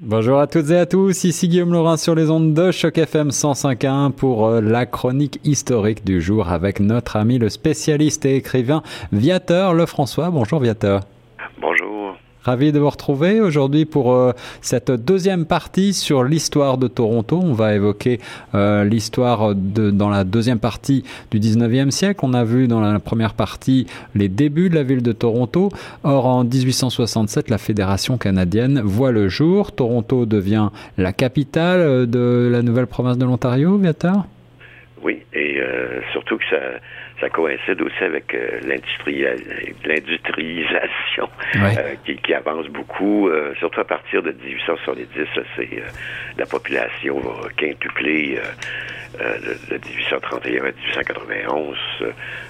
Bonjour à toutes et à tous, ici Guillaume Laurin sur les ondes de Choc FM 105.1 pour euh, la chronique historique du jour avec notre ami le spécialiste et écrivain Viateur Lefrançois. Bonjour Viateur. Ravi de vous retrouver aujourd'hui pour euh, cette deuxième partie sur l'histoire de Toronto. On va évoquer euh, l'histoire dans la deuxième partie du 19e siècle. On a vu dans la première partie les débuts de la ville de Toronto. Or, en 1867, la Fédération canadienne voit le jour. Toronto devient la capitale euh, de la nouvelle province de l'Ontario, Viator Oui, et surtout que ça ça coïncide aussi avec euh, l'industrialisation euh, qui, avance beaucoup, euh, surtout à partir de 1870. C'est la population va quintupler de, 1831 à 1891,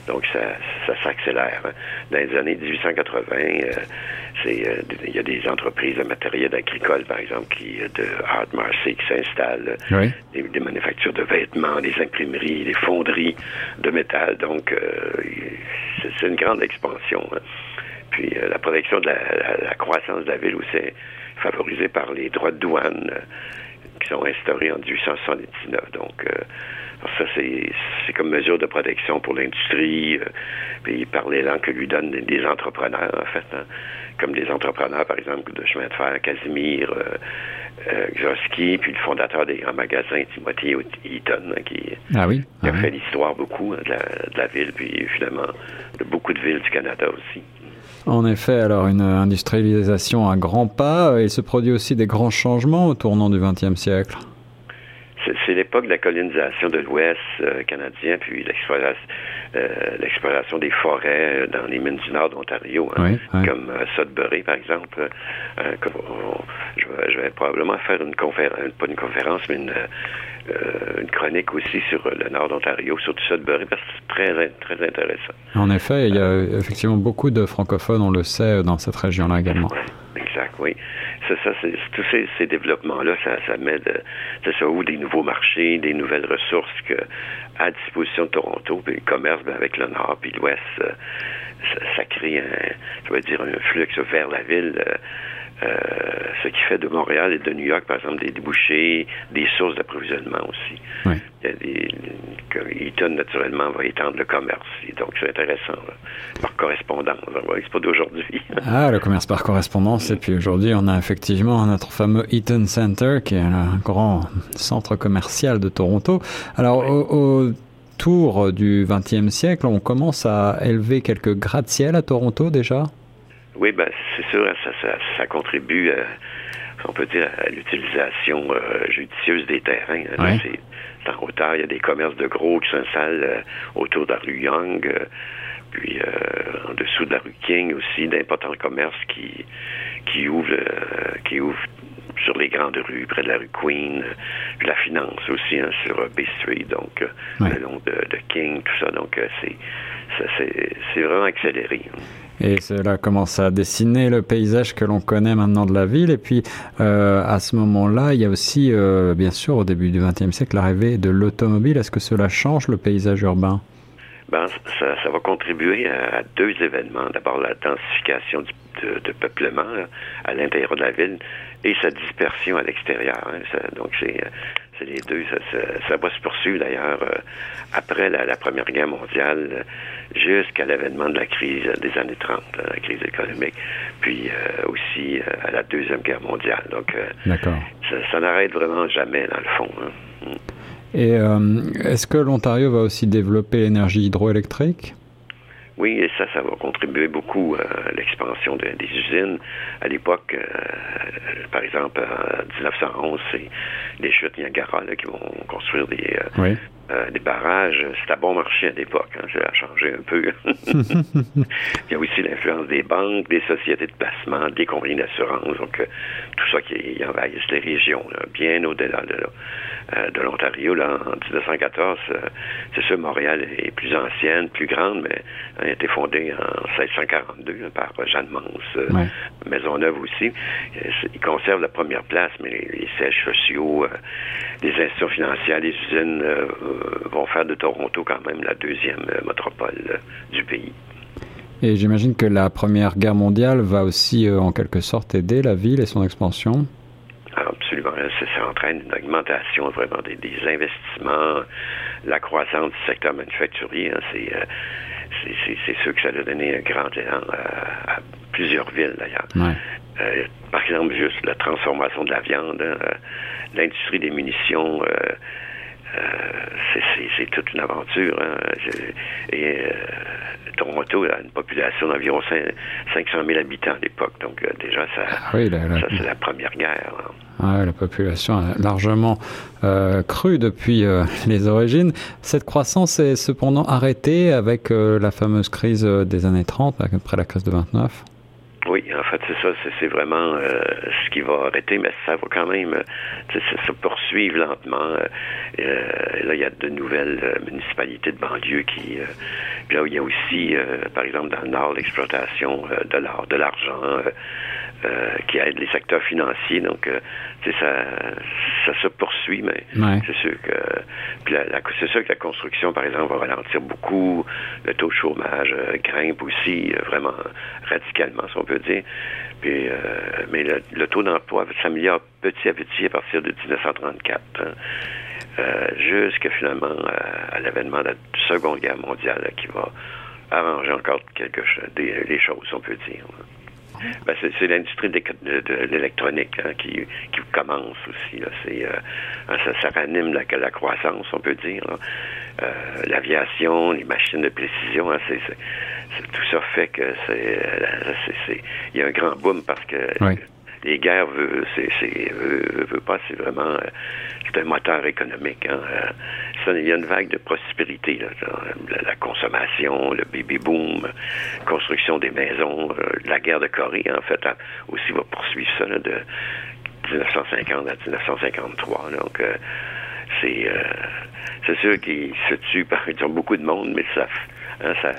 donc ça, ça s'accélère. Dans les années 1880, c'est il y a des entreprises de matériel agricole, par exemple, qui de Hard Marseille qui s'installent, des, des, manufactures de vêtements, des imprimeries, des fonderies de métal. Donc donc, euh, c'est une grande expansion. Hein. Puis euh, la protection de la, croissance de la ville aussi est favorisée par les droits de douane euh, qui sont instaurés en 1879. Donc, ça, c'est comme mesure de protection pour l'industrie, puis par l'élan que lui donnent des, entrepreneurs, en fait. Hein. Comme des entrepreneurs, par exemple, de chemin de fer, Casimir, euh, puis le fondateur des grands magasins, Timothy Eaton, hein, qui, ah a ah fait l'histoire beaucoup hein, de, la, ville, puis finalement de beaucoup de villes du Canada aussi. En effet, alors une industrialisation à grands pas, il se produit aussi des grands changements au tournant du XXe siècle. C'est l'époque de la colonisation de l'Ouest euh, canadien, puis euh, l'exploration des forêts dans les mines du nord d'Ontario, hein, comme Sudbury, par exemple. Comme je vais probablement faire une conférence, pas une conférence, mais euh, une, chronique aussi sur le nord d'Ontario, sur Sudbury, parce que c'est très, très intéressant. En effet, il y a effectivement beaucoup de francophones, on le sait, dans cette région-là également. Exact, oui. C'est ça, c'est, tous ces, développements-là, ça, ça met c'est ça, où des nouveaux marchés, des nouvelles ressources que, à disposition de Toronto, puis le commerce ben, avec le nord puis l'ouest, euh, ça, crée un, dire, un flux vers la ville. Euh, ce qui fait de Montréal et de New York, par exemple, des débouchés, des sources d'approvisionnement aussi. Oui. Il y a des, Eaton, naturellement, va étendre le commerce. donc, c'est intéressant. Par correspondance. C'est pas d'aujourd'hui. ah, le commerce par correspondance. Et puis aujourd'hui, on a effectivement notre fameux Eaton Center, qui est un grand centre commercial de Toronto. Alors, au, tour du 20e siècle, on commence à élever quelques gratte-ciel à Toronto déjà? Oui, ben, c'est sûr, ça, ça, contribue, à, on peut dire, à l'utilisation euh, judicieuse des terrains. Hein. C'est en hauteur, il y a des commerces de gros qui s'installent euh, autour de la rue Young, euh, puis en dessous de la rue King aussi, d'importants commerces qui, qui ouvrent, qui ouvrent sur les grandes rues, près de la rue Queen, puis la finance aussi hein, sur Bay Street, donc le long de, de, King, tout ça. Donc c'est c'est vraiment accéléré. Et cela commence à dessiner le paysage que l'on connaît maintenant de la ville. Et puis, euh, à ce moment-là, il y a aussi, euh, bien sûr, au début du XXe siècle, l'arrivée de l'automobile. Est-ce que cela change le paysage urbain? Ben, ça, va contribuer à, deux événements. D'abord, la densification du, peuplement à l'intérieur de la ville et sa dispersion à l'extérieur. Hein. donc, c'est c'est les deux. Ça, ça, va se poursuivre d'ailleurs euh, après la, Première Guerre mondiale jusqu'à l'avènement de la crise des années 30, hein, la crise économique, puis euh, aussi euh, à la Deuxième Guerre mondiale. Donc, ça, ça n'arrête vraiment jamais dans le fond. Hein. Et est-ce que l'Ontario va aussi développer l'énergie hydroélectrique? Oui, et ça, ça va contribuer beaucoup à l'expansion des usines. À l'époque, par exemple, en 1911, c'est les chutes Niagara là, qui vont construire des, euh, euh, des barrages. C'est à bon marché à l'époque. Hein, ça a changé un peu. Il y a aussi l'influence des banques, des sociétés de placement, des compagnies d'assurance. Donc, euh, tout ça qui envahissent les régions, bien au-delà de, de l'Ontario. Là, en 1914, c'est sûr, Montréal est plus ancienne, plus grande, mais elle a été fondée en 1642 par Jeanne Mance, Maisonneuve aussi. Ils conservent la première place, mais les sièges sociaux, les institutions financières, les usines euh, vont faire de Toronto quand même la deuxième euh, métropole euh, du pays. Et j'imagine que la Première Guerre mondiale va aussi en quelque sorte aider la ville et son expansion. Ah absolument. Ça, entraîne une augmentation vraiment des, investissements, la croissance du secteur manufacturier. Hein, euh, c'est, c'est, sûr que ça a donné un grand élan à, plusieurs villes d'ailleurs. Euh, par exemple, juste la transformation de la viande, hein, euh, l'industrie des munitions. C'est, toute une aventure. Hein. Et Toronto a une population d'environ 500 000 habitants à l'époque. Donc, euh, déjà, ça, ah ça c'est la première guerre. Ah la population a largement euh, cru depuis euh, les origines. Cette croissance est cependant arrêtée avec la fameuse crise des années 30, après la crise de 29. Oui, en fait, c'est ça. C'est vraiment euh, ce qui va arrêter, mais ça va quand même se poursuivre lentement. Euh, là, il y a de nouvelles euh, municipalités de banlieue qui. puis là, il y a aussi, par exemple, dans le Nord, l'exploitation de l'art, de l'argent. qui aide les secteurs financiers. Donc, ça, ça se poursuit, mais c'est sûr que puis c'est sûr que la construction, par exemple, va ralentir beaucoup. Le taux de chômage grimpe aussi vraiment radicalement, si on peut dire. Puis, euh, mais le, taux d'emploi s'améliore petit à petit à partir de 1934. Hein. Euh, jusqu'à finalement à, l'événement de la Seconde Guerre mondiale qui va arranger encore quelque chose, les choses, on peut dire. Ben, c'est l'industrie de, l'électronique hein, qui, commence aussi. C'est, euh, hein, ça, ça, ranime la, la, croissance, on peut dire. Euh, l'aviation, les machines de précision, hein, c'est, tout ça fait que c'est, il y a un grand boom parce que les guerres c'est, veut, pas, c'est vraiment c'est un moteur économique. Hein. il y a une vague de prospérité, la, consommation, le baby boom, construction des maisons, euh, la guerre de Corée en fait aussi va poursuivre ça de 1950 à 1953. Donc euh, c'est euh, c'est sûr qu'ils se tuent par beaucoup de monde, mais ça hein, ça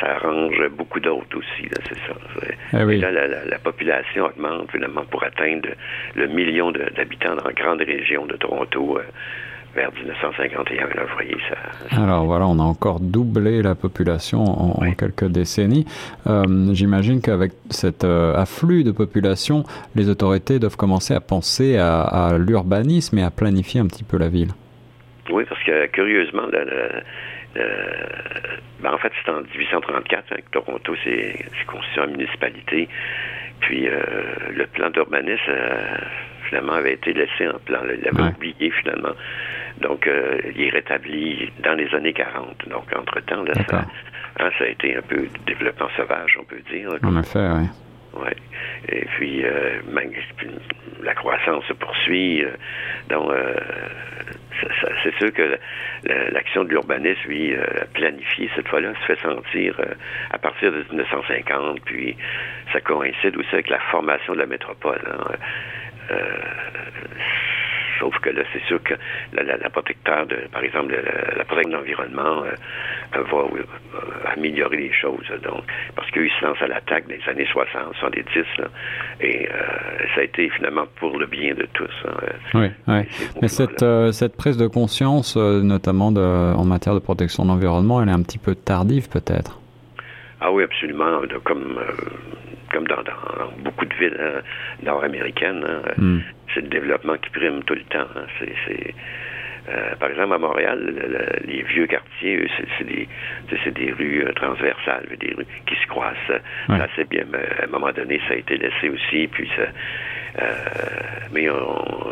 ça arrange beaucoup d'autres aussi, c'est ça. Ah là, la, population augmente finalement pour atteindre le million d'habitants dans la grande région de Toronto. Euh, vers 1951, là, vous voyez ça. Alors voilà, on a encore doublé la population en, quelques décennies. Euh, j'imagine qu'avec cet euh, afflux de population, les autorités doivent commencer à penser à, l'urbanisme et à planifier un petit peu la ville. Oui, parce que curieusement, ben, en fait, c'est en 1834 hein, que Toronto s'est constitué en municipalité. Puis euh, le plan d'urbanisme, euh, finalement, avait été laissé en plan. Il avait oublié, finalement. Donc, euh, il est rétabli dans les années 40. Donc, entre-temps, ça, hein, ça, a été un peu développement sauvage, on peut dire. En effet, oui. Oui. Et puis, la croissance se poursuit. donc, c'est sûr que l'action de l'urbanisme, lui, euh, planifié cette fois-là, se fait sentir euh, à partir de 1950, puis ça coïncide aussi avec la formation de la métropole. Hein. Euh, Sauf que là, c'est sûr que la, protecteur, de, par exemple, la, protection de l'environnement euh, va euh, améliorer les choses. Donc, parce qu'ils se lancent à l'attaque des années 60, 70, là, et euh, ça a été finalement pour le bien de tous. Hein. Oui, oui. Mais cette, cette prise de conscience, notamment de, en matière de protection de l'environnement, elle est un petit peu tardive peut-être? Ah oui, absolument. comme comme dans, beaucoup de villes hein, nord-américaines. Hein, hmm c'est le développement qui prime tout le temps. Hein. C'est, euh, par exemple, à Montréal, les vieux quartiers, c'est, des, c'est des rues euh, transversales, des rues qui se croisent. Ça, c'est bien. Mais à un moment donné, ça a été laissé aussi. Puis ça, euh, mais on,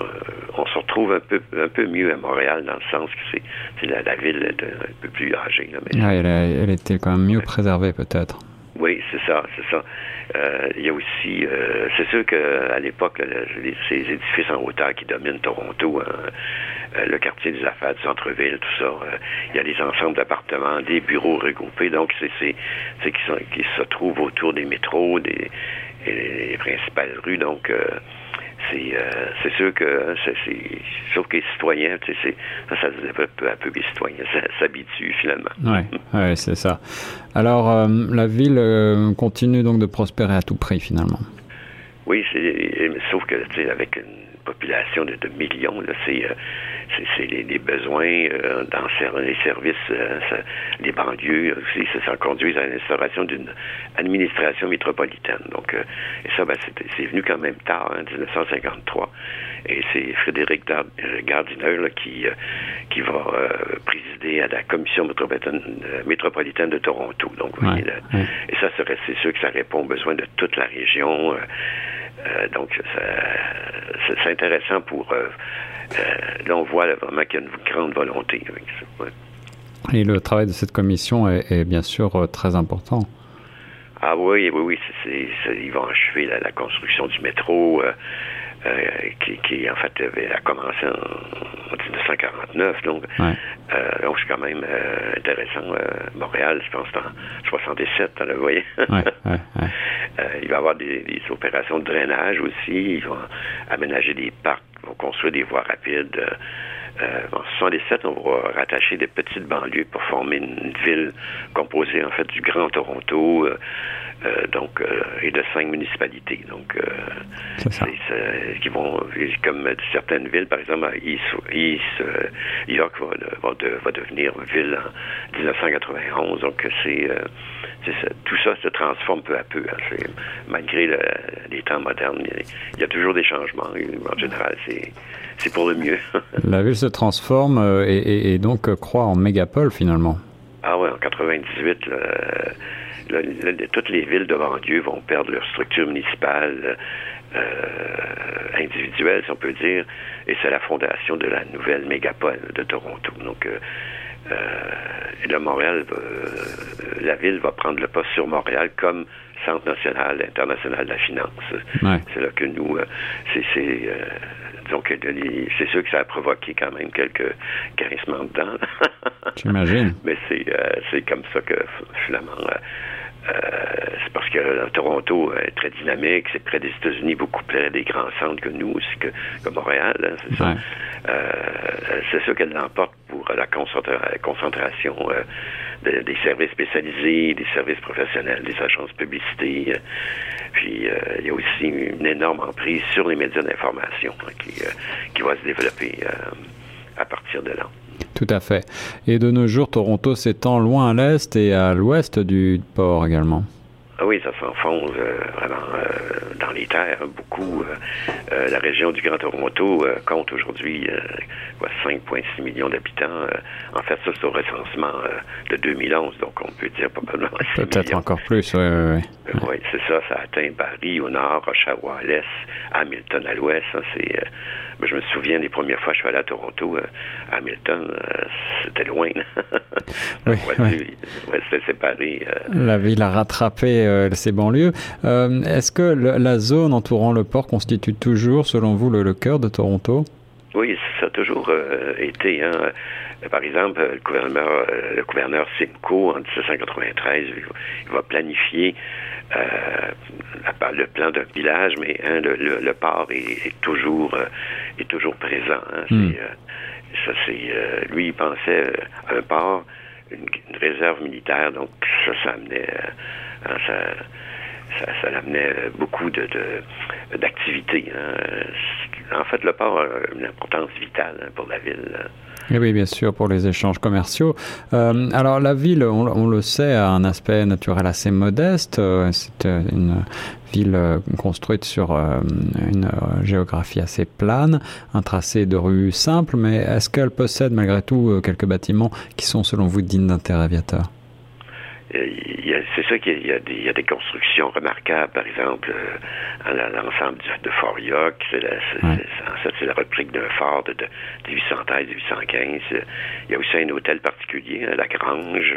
se retrouve un peu, un peu mieux à Montréal dans le sens que c'est, la, ville un peu plus âgée. elle, elle, était quand même mieux préservée, peut-être. Oui, c'est ça, c'est ça. Euh, il y a aussi, euh, c'est sûr qu'à l'époque, ces édifices en hauteur qui dominent Toronto, hein, euh, le quartier des affaires du centre-ville, tout ça, il y a des ensembles d'appartements, des bureaux regroupés, donc c'est qui, qui se trouvent autour des métros, des les principales rues, donc euh, c'est sûr que hein, c'est sauf que les citoyens, tu sais, ça, ça se développe peu à peu, les citoyens s'habituent finalement. Oui, ouais, c'est ça. Alors, euh, la ville euh, continue donc de prospérer à tout prix finalement. Oui, sauf que, tu sais, avec une population de, millions, là, c'est c'est les, besoins euh, dans les services, euh, les banlieues aussi, ça, ça conduit à l'instauration d'une administration métropolitaine. Donc, euh, et ça, ben, c'est venu quand même tard, en hein, 1953. Et c'est Frédéric Gardiner qui, qui va présider à la commission métropolitaine, métropolitaine de Toronto. Donc, voyez, et ça, c'est sûr que ça répond aux besoins de toute la région. donc, c'est intéressant pour euh, là, on voit vraiment qu'il y a une grande volonté avec ça. Et le travail de cette commission est, bien sûr euh, très important. Ah oui, oui, oui. ils vont achever la, construction du métro. Euh, qui, en fait a commencé en, 1949. Donc, donc c'est quand même intéressant. Montréal, je pense, en 67, hein, vous voyez. il va y avoir des, des, opérations de drainage aussi. Ils vont aménager des parcs vont construire des voies rapides. Euh, euh, en 77, on va rattacher des petites banlieues pour former une ville composée en fait du Grand Toronto, euh, donc et de cinq municipalités. Donc, c'est qui vont comme certaines villes, par exemple, East, York va, va, devenir ville en 1991. Donc, c'est tout ça se transforme peu à peu. Hein. Malgré les temps modernes, il y a toujours des changements. En général, c'est pour le mieux. la ville se transforme euh, et, donc euh, croît en mégapole finalement. Ah oui, en 98, toutes les villes de banlieue vont perdre leur structure municipale. Euh, individuelle, si on peut dire, et c'est la fondation de la nouvelle mégapole de Toronto. Donc, euh, et là, Montréal, euh, la ville va prendre le poste sur Montréal comme Centre national international de la finance. C'est là que nous, euh, c'est donc c'est sûr que ça a provoqué quand même quelques carissements dedans. J'imagine. Mais c'est c'est comme ça que finalement c'est parce que Toronto est très dynamique, c'est près des États-Unis, beaucoup près des grands centres que nous aussi, que, Montréal, hein, c'est ça. c'est ça qu'elle l'emporte pour la concentration euh, des services spécialisés, des services professionnels, des agences de publicité. Euh, puis euh, il y a aussi une énorme emprise sur les médias d'information hein, qui, qui va se développer à partir de là. Tout à fait. Et de nos jours, Toronto s'étend loin à l'est et à l'ouest du port également. Ah oui, ça s'enfonce euh, vraiment euh, dans les terres beaucoup. Euh, la région du Grand Toronto compte aujourd'hui 5,6 millions d'habitants. en fait, ça, c'est au recensement de 2011, donc on peut dire probablement Peut-être encore plus, oui, oui, oui. oui, c'est ça. Ça atteint Paris au nord, Oshawa à l'est, Hamilton à l'ouest. c'est ben, je me souviens des premières fois que je suis allé à Toronto, à Hamilton, c'était loin. oui, c'était séparé. La ville a rattrapé euh, ces banlieues. Euh, est-ce que la zone entourant le port constitue toujours, selon vous, le, cœur de Toronto? Oui, ça a toujours euh, été. Hein. Par exemple, le gouverneur, le gouverneur Simcoe, en 1793, il va, planifier le plan d'un village, mais hein, le, port est, toujours est toujours présent. Hein. Hmm. ça, c'est lui, il pensait à un port, une, réserve militaire, donc ça, ça amenait Hein, ça, ça, l'amenait beaucoup de, d'activités. Hein. En fait, le port a une importance vitale hein, pour la ville. Et oui, bien sûr, pour les échanges commerciaux. Euh, alors, la ville, on, le sait, a un aspect naturel assez modeste. Euh, c'est euh, une ville construite sur une géographie assez plane, un tracé de rue simple, mais est-ce qu'elle possède malgré tout quelques bâtiments qui sont, selon vous, dignes d'intérêt aviateur? C'est ça qu'il y, y, a des constructions remarquables, par exemple, euh, l'ensemble de Fort York, c'est en fait, c'est la réplique d'un fort de, de 1813-1815. Il y a aussi un hôtel particulier, hein, la Grange,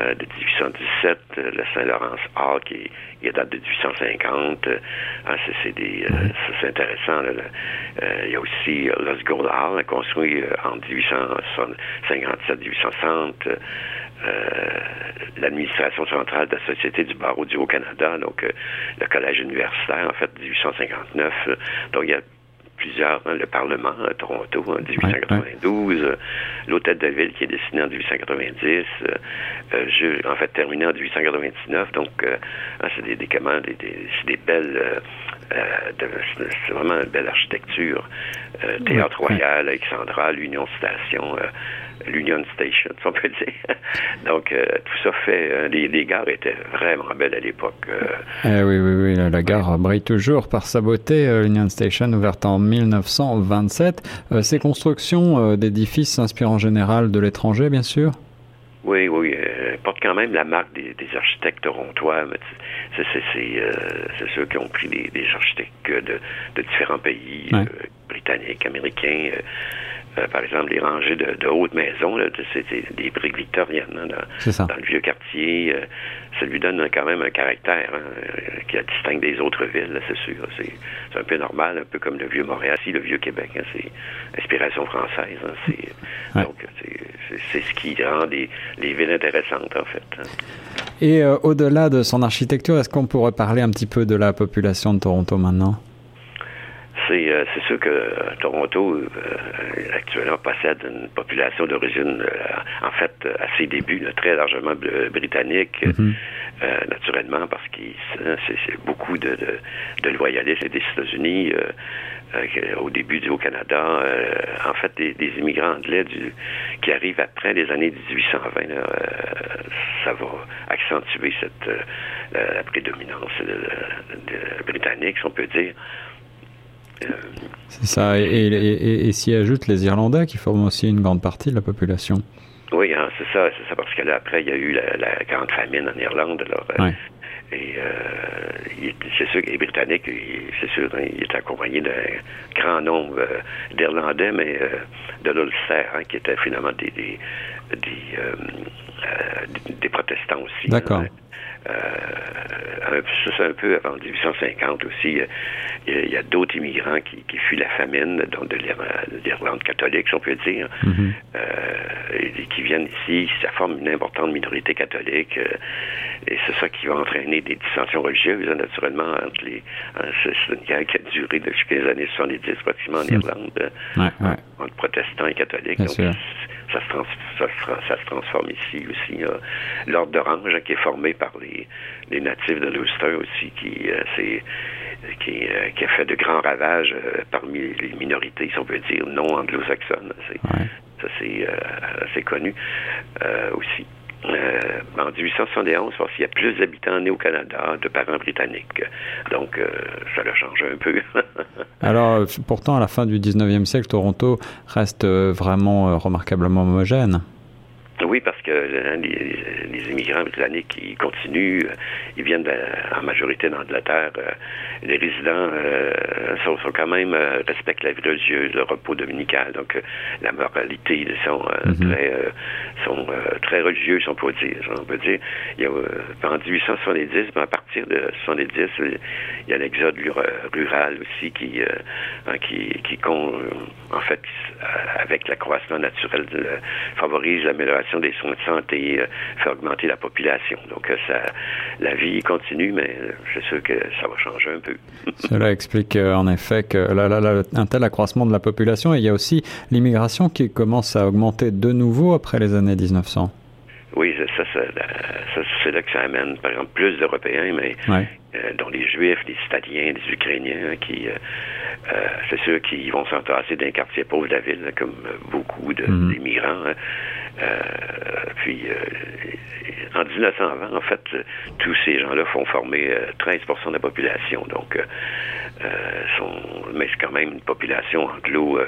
euh, de 1817, euh, le Saint-Laurence Hall, qui, qui, date de 1850. Ah, c'est des, c'est intéressant. il y a aussi Los Gold Hall, construit en 1857-1860. Euh, l'administration centrale de la Société du barreau du Haut-Canada, donc euh, le collège universitaire, en fait, 1859. donc, il y a plusieurs, hein, le Parlement à Toronto en 1892, l'Hôtel de Ville qui est dessiné en 1890, en fait terminé en 1899, donc hein, c'est des, des, des, des, belles... c'est vraiment une belle architecture. Théâtre Royal, Alexandra, l'Union Station, l'Union Station, si on peut dire. Donc, euh, tout ça fait... Euh, les, gares étaient vraiment belles à l'époque. Euh. Eh oui, oui, oui. La, gare brille toujours par sa beauté. L'Union Station, ouverte en 1927. ces constructions d'édifices s'inspirent en général de l'étranger, bien sûr? Oui, oui, porte quand même la marque des, architectes torontois. C'est ceux qui ont pris des, architectes de, différents pays, britanniques, américains. Euh, par exemple, les rangées de, de hautes maisons, c'est des briques victoriennes dans, le vieux quartier. Euh, ça lui donne quand même un caractère hein, euh, qui la distingue des autres villes, c'est sûr. C'est un peu normal, un peu comme le vieux Montréal, si le vieux Québec, hein, c'est inspiration française. Hein, donc, c'est ce qui rend les, villes intéressantes, en fait. Et au-delà de son architecture, est-ce qu'on pourrait parler un petit peu de la population de Toronto maintenant? Euh, c'est sûr que euh, Toronto euh, actuellement possède une population d'origine, en fait, à ses débuts, très largement britannique, mhm. naturellement, parce que c'est beaucoup de, de, loyalistes des États-Unis. au début du Haut-Canada, en fait, des, immigrants anglais du, qui arrivent après les années 1820, ça va accentuer cette la, prédominance britannique, si on peut dire. C'est ça, et, s'y ajoutent les Irlandais qui forment aussi une grande partie de la population. Oui, hein, c'est ça, c'est ça, parce que là, après, il y a eu la, grande famine en Irlande. Alors, euh, Et euh, c'est sûr que les Britanniques, c'est sûr, hein, il est accompagné d'un grand nombre euh, d'Irlandais, mais de l'Ulster, hein, qui étaient finalement des, des, des, protestants aussi. D'accord. Euh, c'est un peu avant 1850 aussi. Il y a, d'autres immigrants qui, fuient la famine, donc de l'Irlande catholique, si on peut dire, mhm. euh, et qui viennent ici. Ça forme une importante minorité catholique. Euh, et c'est ça qui va entraîner des dissensions religieuses, naturellement, entre les. c'est une guerre qui a duré depuis les années 70, pratiquement en hmm. Irlande, entre protestants et catholiques ça se, ça, se transforme ici aussi. L'ordre d'Orange qui est formé par les, les natifs de l'Ulster aussi, qui, euh, qui, euh, qui, a fait de grands ravages euh, parmi les minorités, si on peut dire, non anglo-saxonnes. Ça, c'est connu aussi. Euh, en 1871, parce qu'il y a plus d'habitants nés au Canada, de parents britanniques. Donc, euh, ça le change un peu. Alors, pourtant, à la fin du 19e siècle, Toronto reste euh, vraiment remarquablement homogène. Oui, parce que les, immigrants britanniques, ils continuent, ils viennent en majorité d'Angleterre. les résidents sont, quand même, respectent la vie religieuse, le repos dominical, donc la moralité, ils sont mhm. très sont euh, très religieux, si on peut dire. On peut dire, il y a, euh, en 1870, à partir de 70, il y a l'exode rural aussi qui, euh, hein, qui, qui en fait, avec l'accroissement naturel, favorise l'amélioration des soins de santé, fait augmenter la population. Donc, ça, la vie continue, mais c'est sûr que ça va changer un peu. Cela explique en effet que là, un tel accroissement de la population, et il y a aussi l'immigration qui commence à augmenter de nouveau après les années 1900. Oui, ça, c'est là que ça amène, par exemple, plus d'Européens, mais euh, dont les Juifs, les Italiens, les Ukrainiens, qui, euh, euh, c'est sûr qu'ils vont s'entasser d'un quartier pauvre de la ville, comme beaucoup d'immigrants. De, mhm. Puis, en 1920, en fait, tous ces gens-là font former 13 de la population. Donc, sont, mais c'est quand même une population anglo,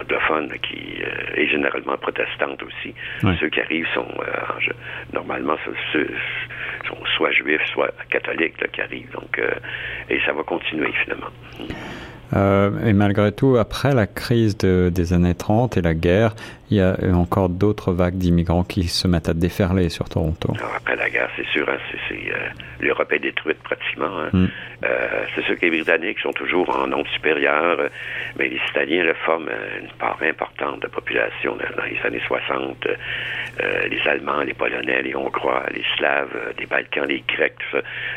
anglophone qui est généralement protestante aussi. Ceux qui arrivent sont normalement sont soit juifs, soit catholiques qui arrivent. Donc, euh, et ça va continuer finalement. Euh, et malgré tout, après la crise des années 30 et la guerre, il y a encore d'autres vagues d'immigrants qui se mettent à déferler sur Toronto. après la guerre, c'est sûr, hein, c'est, l'Europe est détruite pratiquement. Hein. Mm. c'est sûr que les Britanniques sont toujours en nombre supérieur, mais les Italiens le forment une part importante de la population dans les années 60. les Allemands, les Polonais, les Hongrois, les Slaves, les Balkans, les Grecs,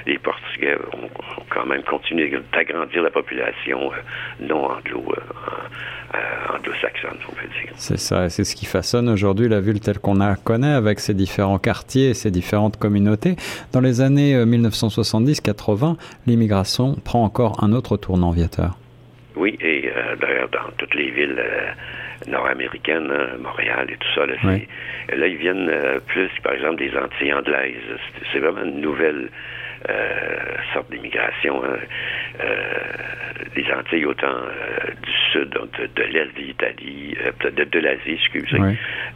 les Portugais ont, quand même continué d'agrandir la population non anglo, anglo-saxonne, on peut dire. C'est ça, c'est ce qui façonne aujourd'hui la ville telle qu'on la connaît avec ses différents quartiers et ses différentes communautés. Dans les années 1970-80, euh, l'immigration prend encore un autre tournant viateur. Oui, et euh, d'ailleurs dans toutes les villes euh, nord-américaines, hein, Montréal et tout ça, là, là ils viennent plus, par exemple, des Antilles anglaises. C'est vraiment une nouvelle sorte d'immigration. Hein. les Antilles, autant du sud, de, l'est de l'Italie, de, l'Asie, excusez.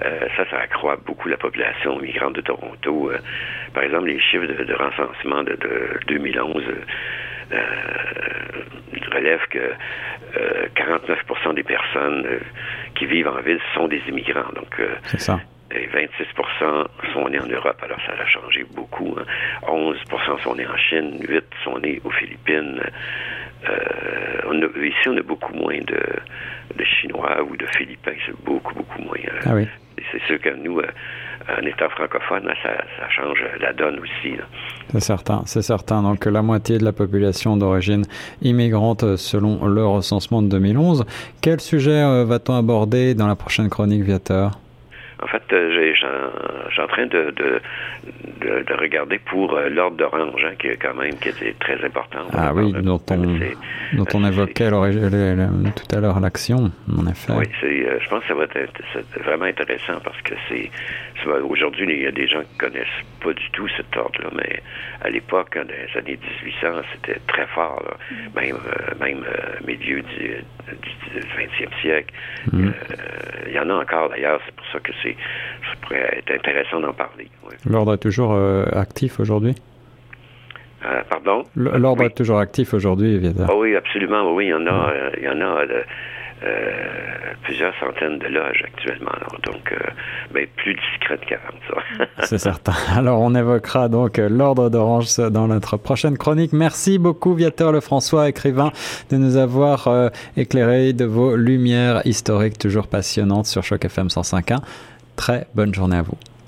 ça, ça accroît beaucoup la population migrante de Toronto. par exemple, les chiffres de, recensement de, 2011 euh, relèvent que 49 des personnes qui vivent en ville sont des immigrants. Donc, c'est ça. Et 26% sont nés en Europe, alors ça a changé beaucoup. 11% hein. sont nés en Chine, 8% sont nés aux Philippines. Euh, ici, on a beaucoup moins de, Chinois ou de Philippins, c'est beaucoup, beaucoup moins. Euh. ah oui. C'est sûr que nous, euh, un État francophone, ça, change la donne aussi. C'est certain, c'est certain. Donc la moitié de la population d'origine immigrante selon le recensement de 2011. Quel sujet va-t-on aborder dans la prochaine chronique Viateur? En fait, euh, j'ai en train de, de, de, regarder pour euh, l'ordre d'orange, hein, qui est quand même qui était très important. Ah oui, dont on, dont on évoquait tout à l'heure l'action, en effet. Oui, euh, je pense que ça va être, vraiment intéressant parce que c'est aujourd'hui il y a des gens qui connaissent pas du tout cet ordre-là, mais à l'époque, dans les années 1800, c'était très fort, mm. même même milieu du, du, 20e siècle. Mm. il y en a encore d'ailleurs, c'est pour ça que c'est ça pourrait être intéressant d'en parler. L'ordre est toujours euh, actif aujourd'hui? Euh, pardon? L'ordre est toujours actif aujourd'hui, évidemment. Ah oui, absolument. Oui, il y en a, euh, il y en a plusieurs centaines de loges actuellement. donc, ben, plus discrète qu'avant. C'est certain. Alors, on évoquera donc l'ordre d'Orange dans notre prochaine chronique. Merci beaucoup, Viateur Lefrançois, écrivain, de nous avoir éclairé de vos lumières historiques toujours passionnantes sur Choc FM 105.1. Très bonne journée à vous.